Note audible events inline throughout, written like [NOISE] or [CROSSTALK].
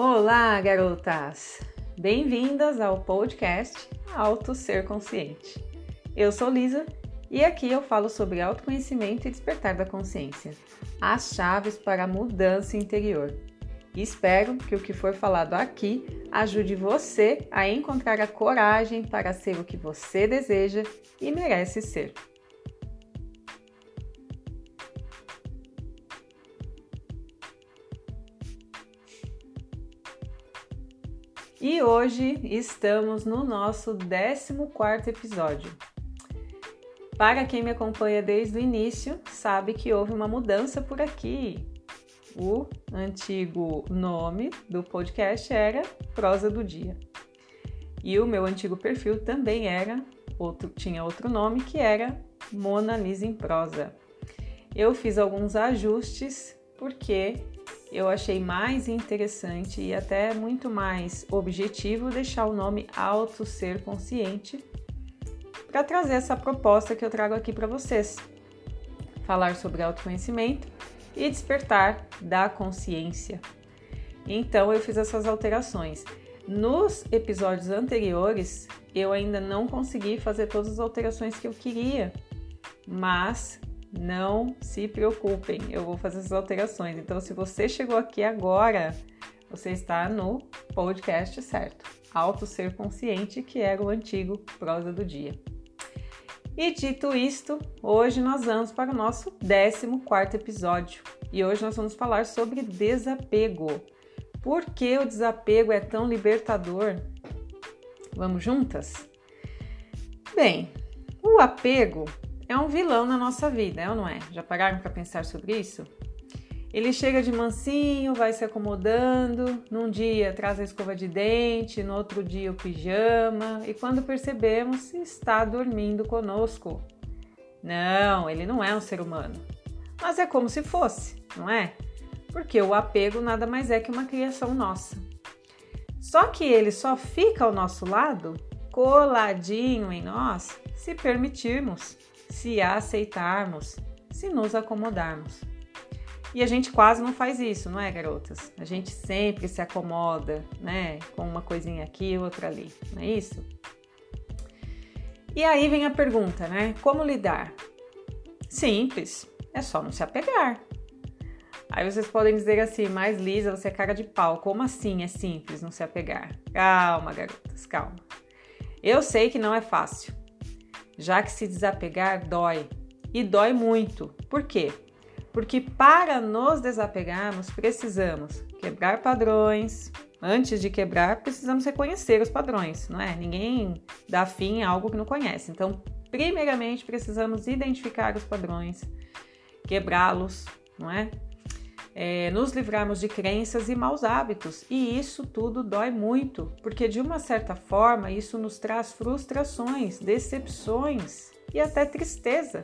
Olá, garotas! Bem-vindas ao podcast Auto Ser Consciente. Eu sou Lisa e aqui eu falo sobre autoconhecimento e despertar da consciência, as chaves para a mudança interior. espero que o que for falado aqui ajude você a encontrar a coragem para ser o que você deseja e merece ser. E hoje estamos no nosso 14 episódio. Para quem me acompanha desde o início, sabe que houve uma mudança por aqui. O antigo nome do podcast era Prosa do Dia. E o meu antigo perfil também era outro, tinha outro nome que era Mona Lisa em Prosa. Eu fiz alguns ajustes porque eu achei mais interessante e até muito mais objetivo deixar o nome Auto Ser Consciente para trazer essa proposta que eu trago aqui para vocês. Falar sobre autoconhecimento e despertar da consciência. Então eu fiz essas alterações. Nos episódios anteriores, eu ainda não consegui fazer todas as alterações que eu queria, mas não se preocupem, eu vou fazer essas alterações. Então, se você chegou aqui agora, você está no podcast certo. Auto Ser Consciente, que era o antigo prosa do dia. E dito isto, hoje nós vamos para o nosso 14 episódio. E hoje nós vamos falar sobre desapego. Por que o desapego é tão libertador? Vamos juntas? Bem, o apego é um vilão na nossa vida, é ou não é? Já pararam para pensar sobre isso? Ele chega de mansinho, vai se acomodando, num dia traz a escova de dente, no outro dia o pijama, e quando percebemos, está dormindo conosco. Não, ele não é um ser humano, mas é como se fosse, não é? Porque o apego nada mais é que uma criação nossa. Só que ele só fica ao nosso lado, coladinho em nós, se permitirmos se aceitarmos, se nos acomodarmos. E a gente quase não faz isso, não é, garotas? A gente sempre se acomoda, né? Com uma coisinha aqui, outra ali, não é isso? E aí vem a pergunta, né? Como lidar? Simples, é só não se apegar. Aí vocês podem dizer assim, mais Lisa, você é cara de pau. Como assim é simples não se apegar? Calma, garotas, calma. Eu sei que não é fácil já que se desapegar dói e dói muito. Por quê? Porque para nos desapegarmos, precisamos quebrar padrões. Antes de quebrar, precisamos reconhecer os padrões, não é? Ninguém dá fim a algo que não conhece. Então, primeiramente, precisamos identificar os padrões, quebrá-los, não é? É, nos livrarmos de crenças e maus hábitos. E isso tudo dói muito, porque de uma certa forma isso nos traz frustrações, decepções e até tristeza.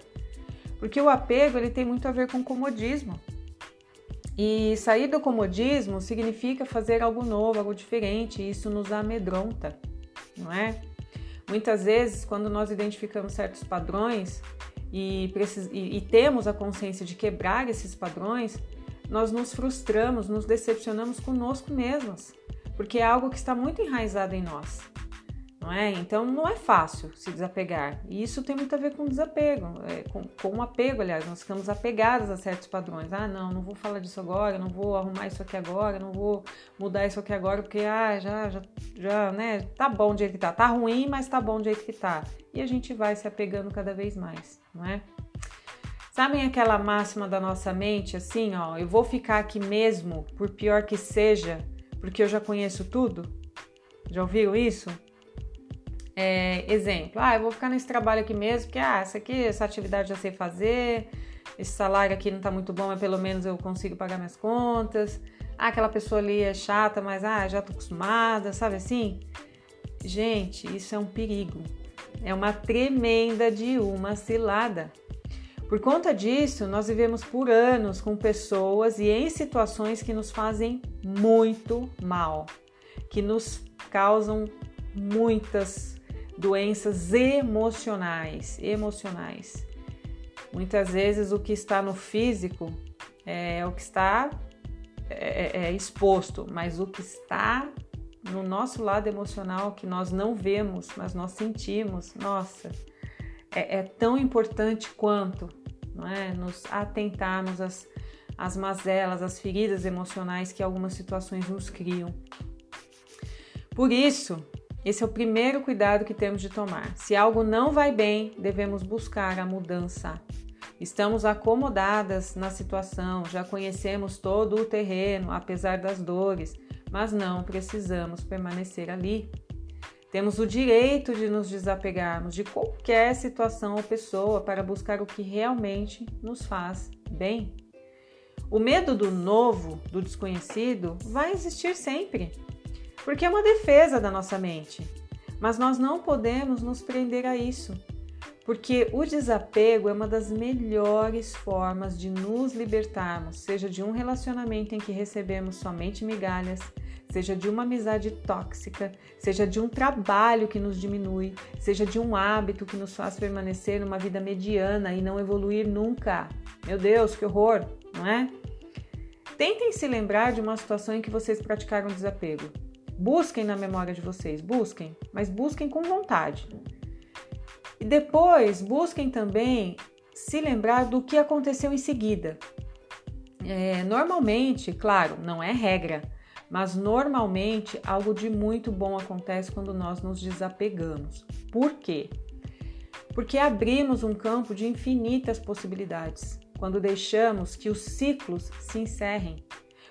Porque o apego ele tem muito a ver com comodismo. E sair do comodismo significa fazer algo novo, algo diferente, e isso nos amedronta, não é? Muitas vezes, quando nós identificamos certos padrões e, e, e temos a consciência de quebrar esses padrões, nós nos frustramos, nos decepcionamos conosco mesmas, porque é algo que está muito enraizado em nós. Não é? Então não é fácil se desapegar. E isso tem muito a ver com desapego, é, com, com apego, aliás, nós ficamos apegadas a certos padrões. Ah, não, não vou falar disso agora, não vou arrumar isso aqui agora, não vou mudar isso aqui agora, porque ah, já, já, já, né? Tá bom do jeito que tá. Tá ruim, mas tá bom do jeito que tá. E a gente vai se apegando cada vez mais, não é? Sabem aquela máxima da nossa mente assim, ó, eu vou ficar aqui mesmo, por pior que seja, porque eu já conheço tudo? Já ouviram isso? É, exemplo, ah, eu vou ficar nesse trabalho aqui mesmo, porque ah, essa aqui, essa atividade já sei fazer, esse salário aqui não tá muito bom, mas pelo menos eu consigo pagar minhas contas. Ah, aquela pessoa ali é chata, mas ah, já tô acostumada, sabe assim? Gente, isso é um perigo. É uma tremenda de uma cilada. Por conta disso, nós vivemos por anos com pessoas e em situações que nos fazem muito mal, que nos causam muitas doenças emocionais, emocionais. Muitas vezes o que está no físico é o que está é, é, é exposto, mas o que está no nosso lado emocional que nós não vemos, mas nós sentimos, nossa, é, é tão importante quanto, não é? Nos atentarmos às, às mazelas, às feridas emocionais que algumas situações nos criam. Por isso, esse é o primeiro cuidado que temos de tomar. Se algo não vai bem, devemos buscar a mudança. Estamos acomodadas na situação, já conhecemos todo o terreno, apesar das dores, mas não precisamos permanecer ali. Temos o direito de nos desapegarmos de qualquer situação ou pessoa para buscar o que realmente nos faz bem. O medo do novo, do desconhecido, vai existir sempre, porque é uma defesa da nossa mente. Mas nós não podemos nos prender a isso, porque o desapego é uma das melhores formas de nos libertarmos, seja de um relacionamento em que recebemos somente migalhas, seja de uma amizade tóxica, seja de um trabalho que nos diminui, seja de um hábito que nos faz permanecer numa vida mediana e não evoluir nunca. Meu Deus, que horror, não é? Tentem se lembrar de uma situação em que vocês praticaram desapego. Busquem na memória de vocês, busquem, mas busquem com vontade. E depois busquem também se lembrar do que aconteceu em seguida. É, normalmente, claro, não é regra, mas normalmente algo de muito bom acontece quando nós nos desapegamos. Por quê? Porque abrimos um campo de infinitas possibilidades. Quando deixamos que os ciclos se encerrem,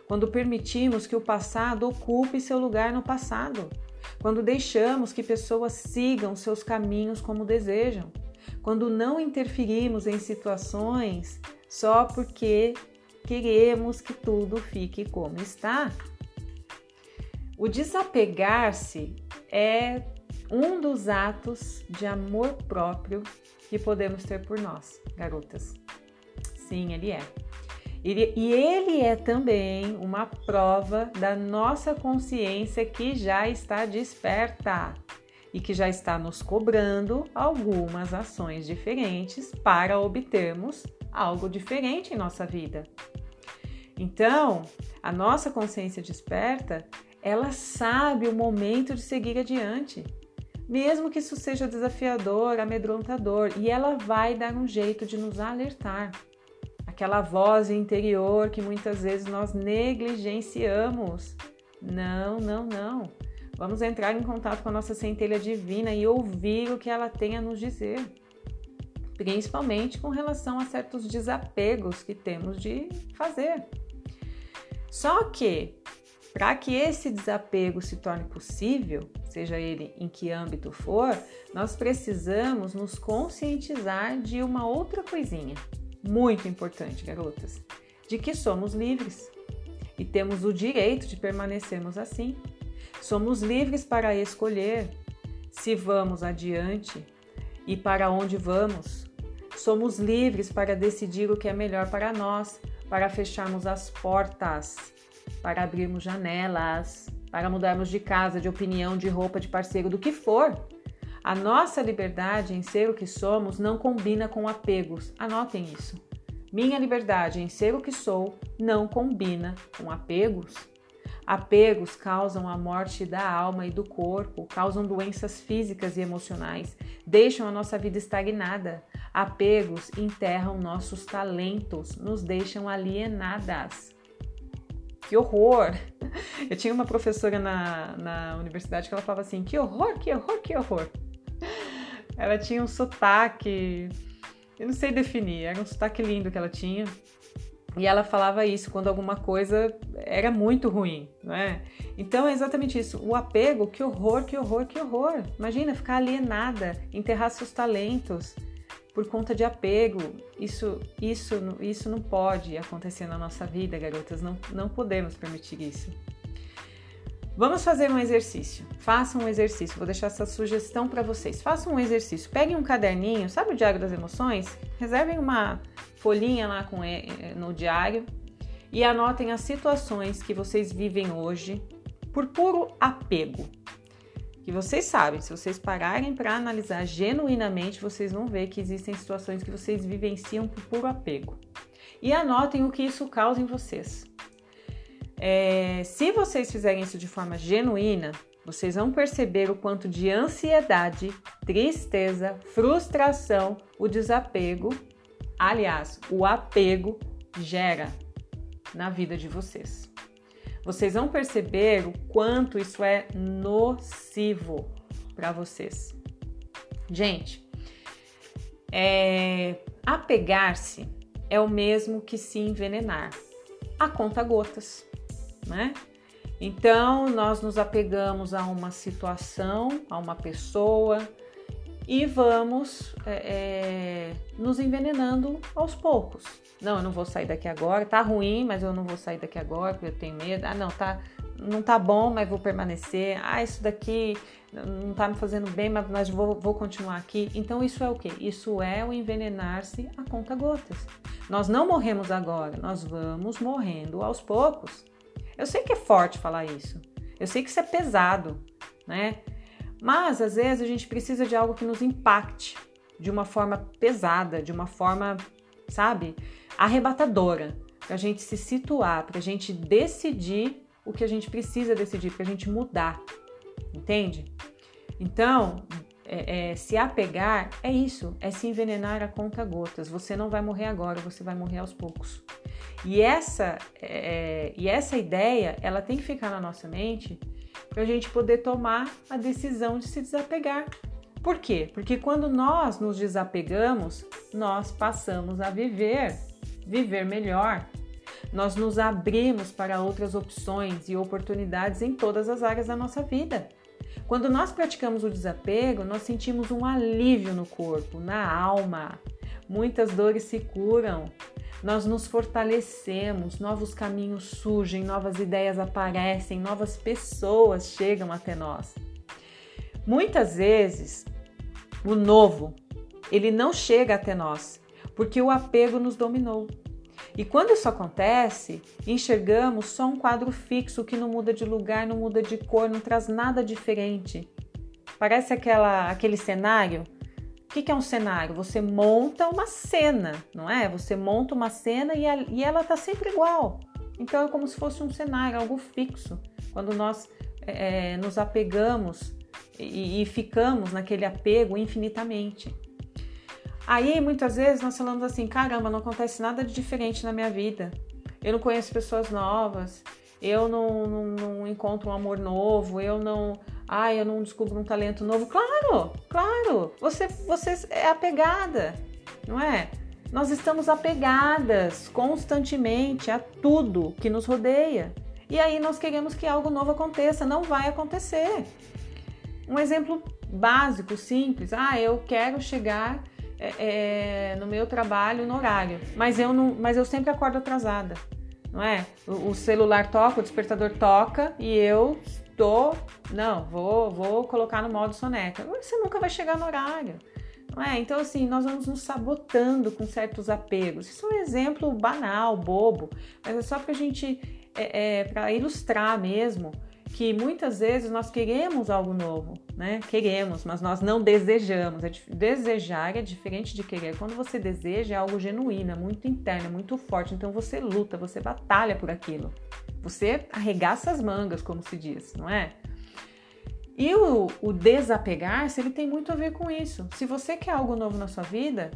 quando permitimos que o passado ocupe seu lugar no passado, quando deixamos que pessoas sigam seus caminhos como desejam, quando não interferimos em situações só porque queremos que tudo fique como está. O desapegar-se é um dos atos de amor próprio que podemos ter por nós, garotas. Sim, ele é. E ele é também uma prova da nossa consciência que já está desperta e que já está nos cobrando algumas ações diferentes para obtermos algo diferente em nossa vida. Então, a nossa consciência desperta ela sabe o momento de seguir adiante, mesmo que isso seja desafiador, amedrontador, e ela vai dar um jeito de nos alertar. Aquela voz interior que muitas vezes nós negligenciamos. Não, não, não. Vamos entrar em contato com a nossa centelha divina e ouvir o que ela tem a nos dizer, principalmente com relação a certos desapegos que temos de fazer. Só que para que esse desapego se torne possível, seja ele em que âmbito for, nós precisamos nos conscientizar de uma outra coisinha, muito importante, garotas, de que somos livres e temos o direito de permanecermos assim. Somos livres para escolher se vamos adiante e para onde vamos. Somos livres para decidir o que é melhor para nós, para fecharmos as portas para abrirmos janelas, para mudarmos de casa, de opinião, de roupa, de parceiro, do que for. A nossa liberdade em ser o que somos não combina com apegos. Anotem isso. Minha liberdade em ser o que sou não combina com apegos. Apegos causam a morte da alma e do corpo, causam doenças físicas e emocionais, deixam a nossa vida estagnada. Apegos enterram nossos talentos, nos deixam alienadas que horror! [LAUGHS] Eu tinha uma professora na, na universidade que ela falava assim: que horror, que horror, que horror. Ela tinha um sotaque, eu não sei definir, era um sotaque lindo que ela tinha. E ela falava isso quando alguma coisa era muito ruim, não é? Então é exatamente isso. O apego, que horror, que horror, que horror. Imagina ficar alienada, enterrar seus talentos, por conta de apego. Isso, isso, isso não pode acontecer na nossa vida, garotas. Não, não podemos permitir isso. Vamos fazer um exercício. Façam um exercício. Vou deixar essa sugestão para vocês. Façam um exercício. Peguem um caderninho, sabe o diário das emoções? Reservem uma folhinha lá com no diário e anotem as situações que vocês vivem hoje por puro apego que vocês sabem, se vocês pararem para analisar genuinamente, vocês vão ver que existem situações que vocês vivenciam por puro apego. E anotem o que isso causa em vocês. É, se vocês fizerem isso de forma genuína, vocês vão perceber o quanto de ansiedade, tristeza, frustração, o desapego, aliás, o apego gera na vida de vocês. Vocês vão perceber o quanto isso é nocivo para vocês. Gente, é, apegar-se é o mesmo que se envenenar, a conta gotas, né? Então, nós nos apegamos a uma situação, a uma pessoa e vamos é, é, nos envenenando aos poucos. Não, eu não vou sair daqui agora, tá ruim, mas eu não vou sair daqui agora porque eu tenho medo. Ah, não, tá, não tá bom, mas vou permanecer. Ah, isso daqui não tá me fazendo bem, mas, mas vou, vou continuar aqui. Então, isso é o que? Isso é o envenenar-se a conta gotas. Nós não morremos agora, nós vamos morrendo aos poucos. Eu sei que é forte falar isso. Eu sei que isso é pesado, né? Mas às vezes a gente precisa de algo que nos impacte de uma forma pesada, de uma forma, sabe, arrebatadora, para a gente se situar, para a gente decidir o que a gente precisa decidir, para a gente mudar, entende? Então, é, é, se apegar é isso, é se envenenar a conta gotas. Você não vai morrer agora, você vai morrer aos poucos. E essa, é, é, e essa ideia, ela tem que ficar na nossa mente para a gente poder tomar a decisão de se desapegar. Por quê? Porque quando nós nos desapegamos, nós passamos a viver, viver melhor. Nós nos abrimos para outras opções e oportunidades em todas as áreas da nossa vida. Quando nós praticamos o desapego, nós sentimos um alívio no corpo, na alma. Muitas dores se curam. Nós nos fortalecemos, novos caminhos surgem, novas ideias aparecem, novas pessoas chegam até nós. Muitas vezes, o novo, ele não chega até nós, porque o apego nos dominou. E quando isso acontece, enxergamos só um quadro fixo que não muda de lugar, não muda de cor, não traz nada diferente. Parece aquela, aquele cenário. O que, é um cenário? Você monta uma cena, não é? Você monta uma cena e, a, e ela está sempre igual. Então é como se fosse um cenário, algo fixo. Quando nós é nos apegamos e, e ficamos naquele apego infinitamente. Aí muitas vezes nós falamos assim: caramba, não acontece nada de diferente na minha vida. Eu não conheço pessoas novas, eu não, não, não encontro um amor novo, eu não. Ai, eu não descubro um talento novo. Claro, claro, você, você é apegada, não é? Nós estamos apegadas constantemente a tudo que nos rodeia. E aí nós queremos que algo novo aconteça. Não vai acontecer. Um exemplo básico, simples. Ah, eu quero chegar é, é, no meu trabalho no horário, mas eu não, mas eu sempre acordo atrasada, não é? O, o celular toca, o despertador toca e eu tô, não, vou, vou colocar no modo soneca. Você nunca vai chegar no horário. É? Então, assim, nós vamos nos sabotando com certos apegos. Isso é um exemplo banal, bobo, mas é só para a gente, é, é para ilustrar mesmo que muitas vezes nós queremos algo novo, né? Queremos, mas nós não desejamos. É desejar é diferente de querer. Quando você deseja é algo genuíno, é muito interno, é muito forte. Então você luta, você batalha por aquilo. Você arregaça as mangas, como se diz, não é? E o, o desapegar-se, ele tem muito a ver com isso. Se você quer algo novo na sua vida,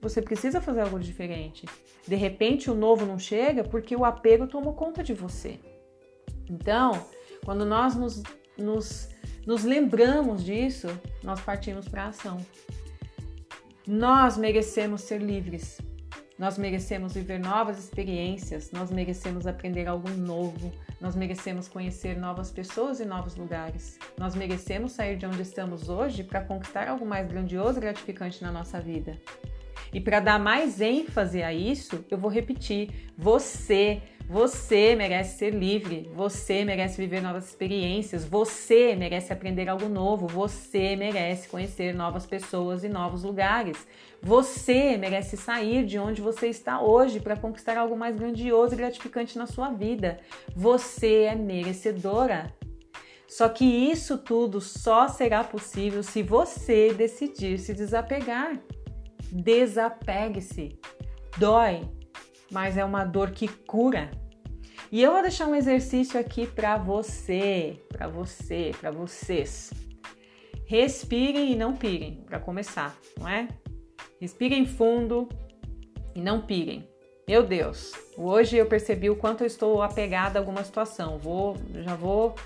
você precisa fazer algo diferente. De repente o novo não chega porque o apego tomou conta de você. Então, quando nós nos, nos, nos lembramos disso, nós partimos para a ação. Nós merecemos ser livres. Nós merecemos viver novas experiências, nós merecemos aprender algo novo, nós merecemos conhecer novas pessoas e novos lugares. Nós merecemos sair de onde estamos hoje para conquistar algo mais grandioso e gratificante na nossa vida. E para dar mais ênfase a isso, eu vou repetir: você você merece ser livre, você merece viver novas experiências, você merece aprender algo novo, você merece conhecer novas pessoas e novos lugares. Você merece sair de onde você está hoje para conquistar algo mais grandioso e gratificante na sua vida. Você é merecedora. Só que isso tudo só será possível se você decidir se desapegar. Desapegue-se. Dói, mas é uma dor que cura. E eu vou deixar um exercício aqui para você, para você, para vocês. Respirem e não pirem, para começar, não é? Respirem fundo e não pirem. Meu Deus, hoje eu percebi o quanto eu estou apegada a alguma situação. Vou, já vou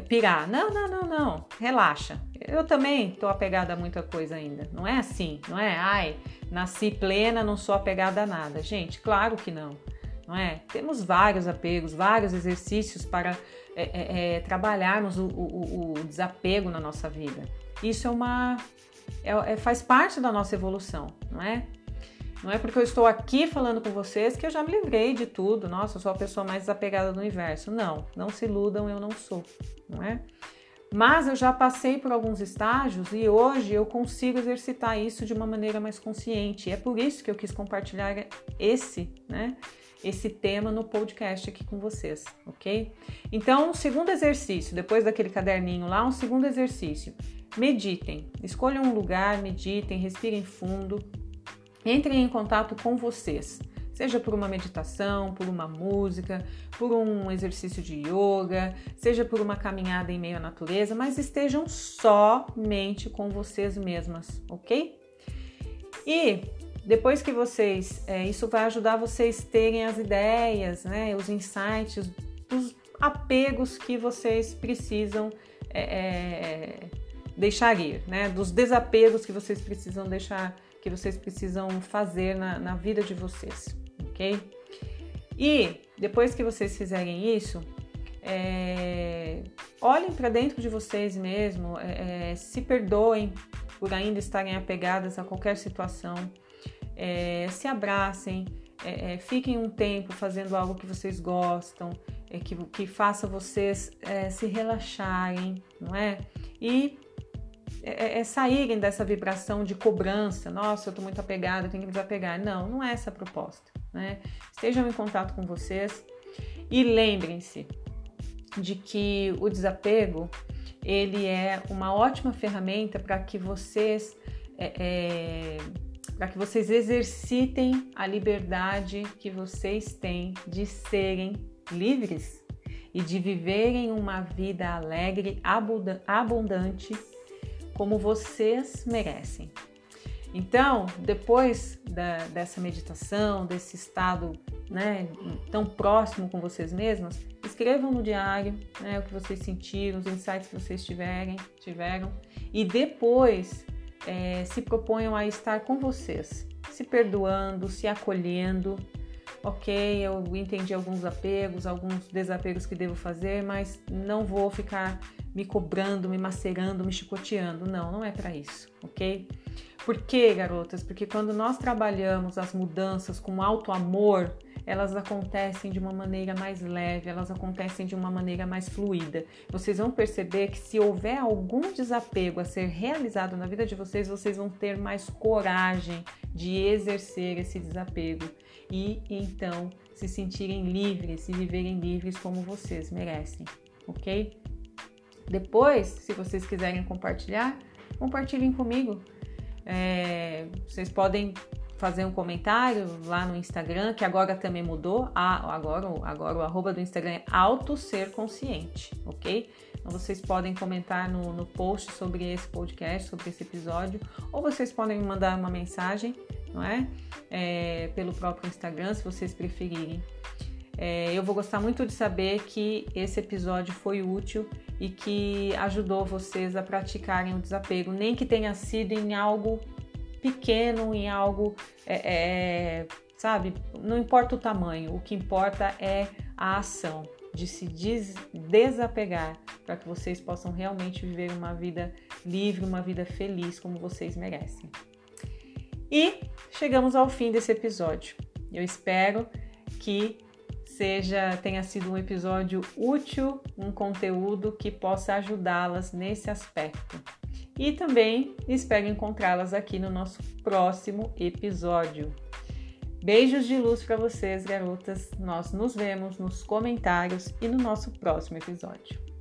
pirar. Não, não, não, não. Relaxa. Eu também estou apegada a muita coisa ainda. Não é assim, não é? Ai, nasci plena, não sou apegada a nada. Gente, claro que não. Não é? Temos vários apegos, vários exercícios para é, é, é trabalharmos o, o, o, desapego na nossa vida. Isso é uma é, é, faz parte da nossa evolução, não é? Não é porque eu estou aqui falando com vocês que eu já me livrei de tudo. Nossa, eu sou a pessoa mais desapegada do universo. Não, não se iludam, eu não sou, não é? Mas eu já passei por alguns estágios e hoje eu consigo exercitar isso de uma maneira mais consciente. É por isso que eu quis compartilhar esse, né? Esse tema no podcast aqui com vocês, ok? Então, um segundo exercício, depois daquele caderninho lá, um segundo exercício. Meditem, escolham um lugar, meditem, respirem fundo, Entrem em contato com vocês, seja por uma meditação, por uma música, por um exercício de yoga, seja por uma caminhada em meio à natureza, mas estejam somente com vocês mesmas, ok? E depois que vocês, é, isso vai ajudar vocês terem as ideias, né, os insights, os apegos que vocês precisam é, é, deixar ir, né, dos desapegos que vocês precisam deixar que vocês precisam fazer na, na vida de vocês, ok? E depois que vocês fizerem isso, é, olhem para dentro de vocês mesmo, é, é, se perdoem por ainda estarem apegadas a qualquer situação, é, se abracem, é, é, fiquem um tempo fazendo algo que vocês gostam, que, que faça vocês se relaxarem, não é? E é, é, é, saírem dessa vibração de cobrança. Nossa, eu estou muito apegada, tenho que me desapegar. Não, não é essa a proposta. Né? Estejam em contato com vocês e lembrem-se de que o desapego ele é uma ótima ferramenta para que vocês é, é, para que vocês exercitem a liberdade que vocês têm de serem livres e de viverem uma vida alegre, abundante como vocês merecem. Então, depois da, dessa meditação, desse estado né, tão próximo com vocês mesmos, escrevam no diário né, o que vocês sentiram, os insights que vocês tiverem, tiveram, e depois é, se proponham a estar com vocês, se perdoando, se acolhendo. Ok, eu entendi alguns apegos, alguns desapegos que devo fazer, mas não vou ficar me cobrando, me macerando, me chicoteando. Não, não é para isso, ok? Por quê, garotas? Porque quando nós trabalhamos as mudanças com alto amor, elas acontecem de uma maneira mais leve, elas acontecem de uma maneira mais fluida. Vocês vão perceber que se houver algum desapego a ser realizado na vida de vocês, vocês vão ter mais coragem de exercer esse desapego e então se sentirem livres e viverem livres como vocês merecem, ok? Depois, se vocês quiserem compartilhar, compartilhem comigo. É, vocês podem fazer um comentário lá no Instagram, que agora também mudou. Ah, agora, agora o arroba do Instagram é Auto Ser Consciente, ok? Então vocês podem comentar no, no post sobre esse podcast, sobre esse episódio, ou vocês podem me mandar uma mensagem, não é? é pelo próprio Instagram, se vocês preferirem. É, eu vou gostar muito de saber que esse episódio foi útil e que ajudou vocês a praticarem o desapego, nem que tenha sido em algo pequeno, em algo, é, é, sabe? Não importa o tamanho, o que importa é a ação de se des desapegar para que vocês possam realmente viver uma vida livre, uma vida feliz como vocês merecem. E chegamos ao fim desse episódio. Eu espero que seja tenha sido um episódio útil, um conteúdo que possa ajudá-las nesse aspecto. E também espero encontrá-las aqui no nosso próximo episódio. Beijos de luz para vocês, garotas. Nós nos vemos nos comentários e no nosso próximo episódio.